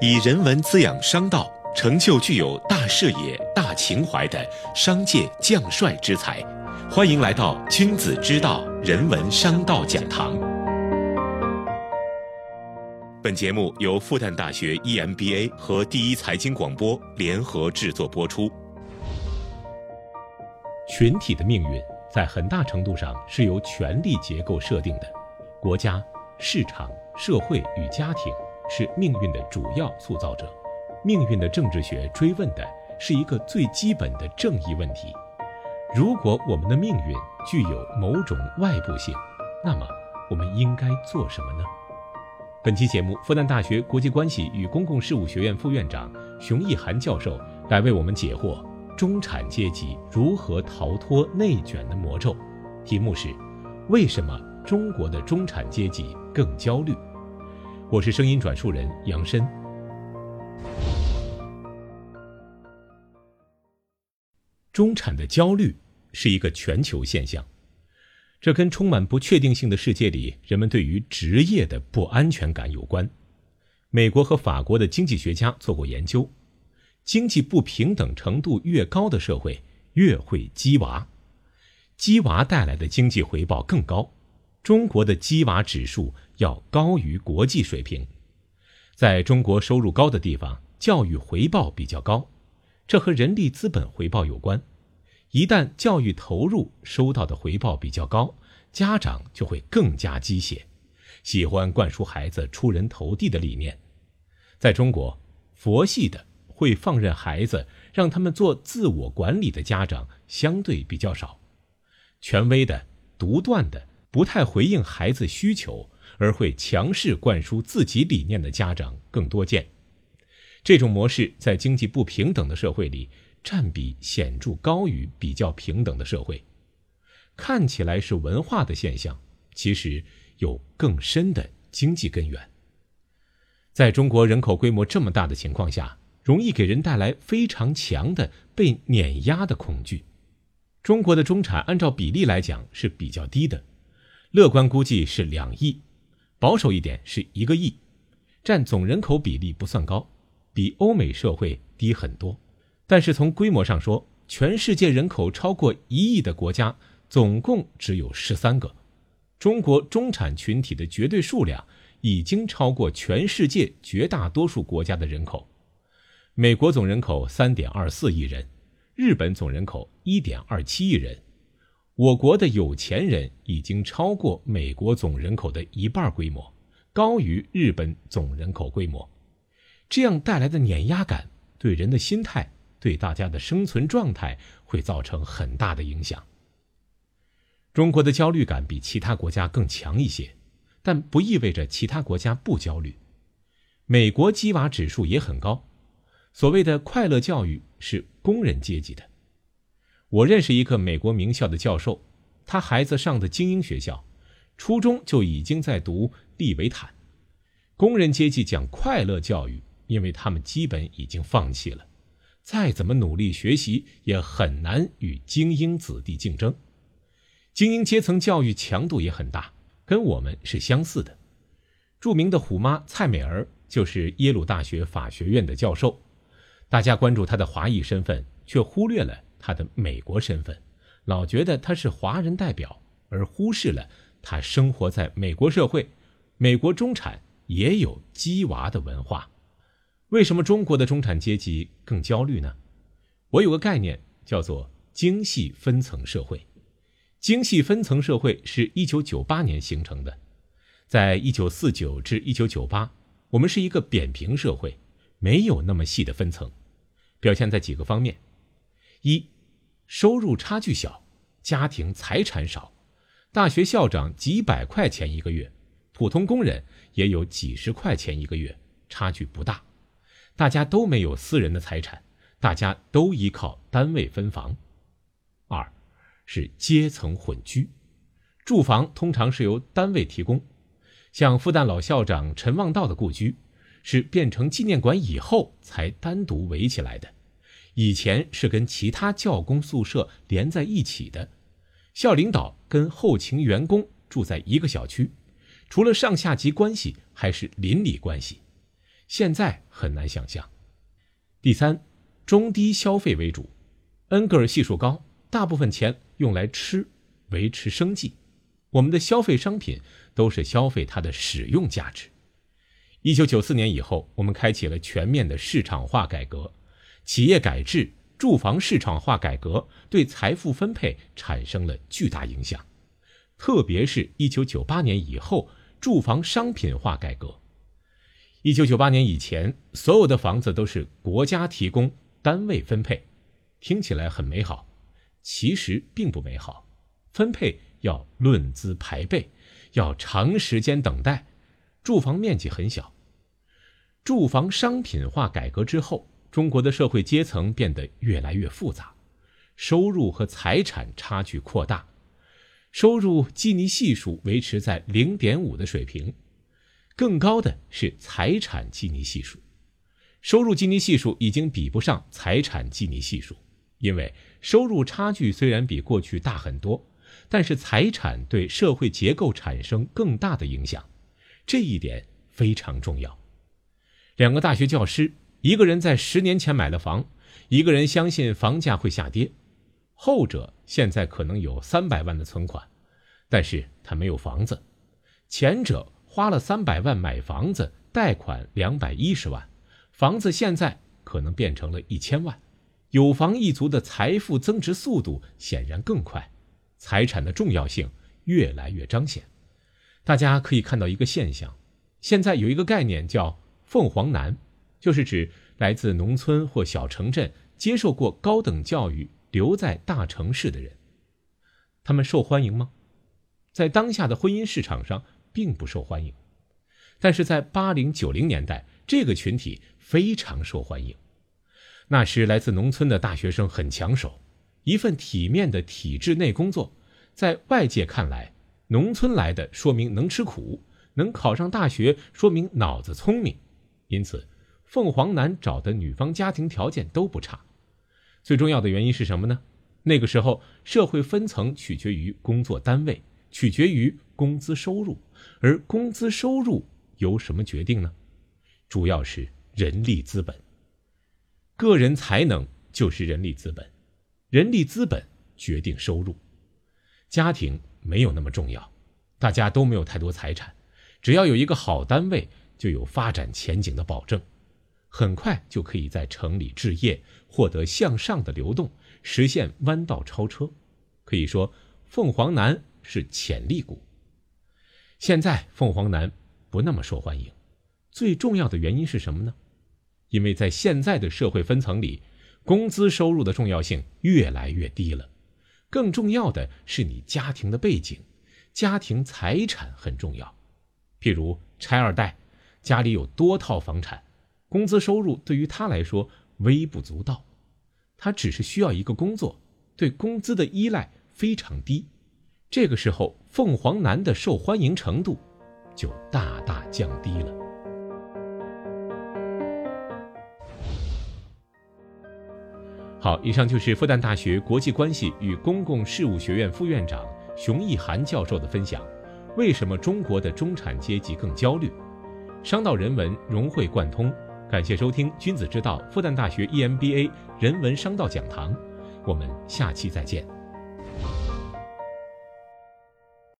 以人文滋养商道，成就具有大视野、大情怀的商界将帅之才。欢迎来到君子之道人文商道讲堂。本节目由复旦大学 EMBA 和第一财经广播联合制作播出。群体的命运在很大程度上是由权力结构设定的，国家、市场、社会与家庭。是命运的主要塑造者，命运的政治学追问的是一个最基本的正义问题：如果我们的命运具有某种外部性，那么我们应该做什么呢？本期节目，复旦大学国际关系与公共事务学院副院长熊毅涵教授来为我们解惑：中产阶级如何逃脱内卷的魔咒？题目是：为什么中国的中产阶级更焦虑？我是声音转述人杨申。中产的焦虑是一个全球现象，这跟充满不确定性的世界里人们对于职业的不安全感有关。美国和法国的经济学家做过研究，经济不平等程度越高的社会越会鸡娃，鸡娃带来的经济回报更高。中国的鸡娃指数要高于国际水平，在中国收入高的地方，教育回报比较高，这和人力资本回报有关。一旦教育投入收到的回报比较高，家长就会更加鸡血，喜欢灌输孩子出人头地的理念。在中国，佛系的会放任孩子让他们做自我管理的家长相对比较少，权威的、独断的。不太回应孩子需求，而会强势灌输自己理念的家长更多见。这种模式在经济不平等的社会里占比显著高于比较平等的社会。看起来是文化的现象，其实有更深的经济根源。在中国人口规模这么大的情况下，容易给人带来非常强的被碾压的恐惧。中国的中产按照比例来讲是比较低的。乐观估计是两亿，保守一点是一个亿，占总人口比例不算高，比欧美社会低很多。但是从规模上说，全世界人口超过一亿的国家总共只有十三个，中国中产群体的绝对数量已经超过全世界绝大多数国家的人口。美国总人口三点二四亿人，日本总人口一点二七亿人。我国的有钱人已经超过美国总人口的一半规模，高于日本总人口规模，这样带来的碾压感对人的心态、对大家的生存状态会造成很大的影响。中国的焦虑感比其他国家更强一些，但不意味着其他国家不焦虑。美国鸡娃指数也很高，所谓的快乐教育是工人阶级的。我认识一个美国名校的教授，他孩子上的精英学校，初中就已经在读利维坦。工人阶级讲快乐教育，因为他们基本已经放弃了，再怎么努力学习也很难与精英子弟竞争。精英阶层教育强度也很大，跟我们是相似的。著名的虎妈蔡美儿就是耶鲁大学法学院的教授，大家关注她的华裔身份，却忽略了。他的美国身份，老觉得他是华人代表，而忽视了他生活在美国社会。美国中产也有鸡娃的文化，为什么中国的中产阶级更焦虑呢？我有个概念叫做精细分层社会。精细分层社会是一九九八年形成的，在一九四九至一九九八，我们是一个扁平社会，没有那么细的分层，表现在几个方面：一。收入差距小，家庭财产少，大学校长几百块钱一个月，普通工人也有几十块钱一个月，差距不大。大家都没有私人的财产，大家都依靠单位分房。二，是阶层混居，住房通常是由单位提供，像复旦老校长陈望道的故居，是变成纪念馆以后才单独围起来的。以前是跟其他教工宿舍连在一起的，校领导跟后勤员工住在一个小区，除了上下级关系还是邻里关系。现在很难想象。第三，中低消费为主，恩格尔系数高，大部分钱用来吃，维持生计。我们的消费商品都是消费它的使用价值。一九九四年以后，我们开启了全面的市场化改革，企业改制、住房市场化改革对财富分配产生了巨大影响，特别是一九九八年以后，住房商品化改革。一九九八年以前，所有的房子都是国家提供、单位分配，听起来很美好，其实并不美好，分配。要论资排辈，要长时间等待，住房面积很小。住房商品化改革之后，中国的社会阶层变得越来越复杂，收入和财产差距扩大，收入基尼系数维持在零点五的水平，更高的是财产基尼系数，收入基尼系数已经比不上财产基尼系数，因为收入差距虽然比过去大很多。但是财产对社会结构产生更大的影响，这一点非常重要。两个大学教师，一个人在十年前买了房，一个人相信房价会下跌。后者现在可能有三百万的存款，但是他没有房子；前者花了三百万买房子，贷款两百一十万，房子现在可能变成了一千万。有房一族的财富增值速度显然更快。财产的重要性越来越彰显，大家可以看到一个现象：现在有一个概念叫“凤凰男”，就是指来自农村或小城镇、接受过高等教育、留在大城市的人。他们受欢迎吗？在当下的婚姻市场上并不受欢迎，但是在八零九零年代，这个群体非常受欢迎。那时来自农村的大学生很抢手。一份体面的体制内工作，在外界看来，农村来的说明能吃苦，能考上大学说明脑子聪明，因此，凤凰男找的女方家庭条件都不差。最重要的原因是什么呢？那个时候社会分层取决于工作单位，取决于工资收入，而工资收入由什么决定呢？主要是人力资本。个人才能就是人力资本。人力资本决定收入，家庭没有那么重要，大家都没有太多财产，只要有一个好单位，就有发展前景的保证，很快就可以在城里置业，获得向上的流动，实现弯道超车。可以说，凤凰男是潜力股。现在凤凰男不那么受欢迎，最重要的原因是什么呢？因为在现在的社会分层里。工资收入的重要性越来越低了，更重要的是你家庭的背景，家庭财产很重要。譬如拆二代，家里有多套房产，工资收入对于他来说微不足道，他只是需要一个工作，对工资的依赖非常低。这个时候，凤凰男的受欢迎程度就大大降低了。好，以上就是复旦大学国际关系与公共事务学院副院长熊毅涵教授的分享。为什么中国的中产阶级更焦虑？商道人文融会贯通。感谢收听君子之道复旦大学 EMBA 人文商道讲堂，我们下期再见。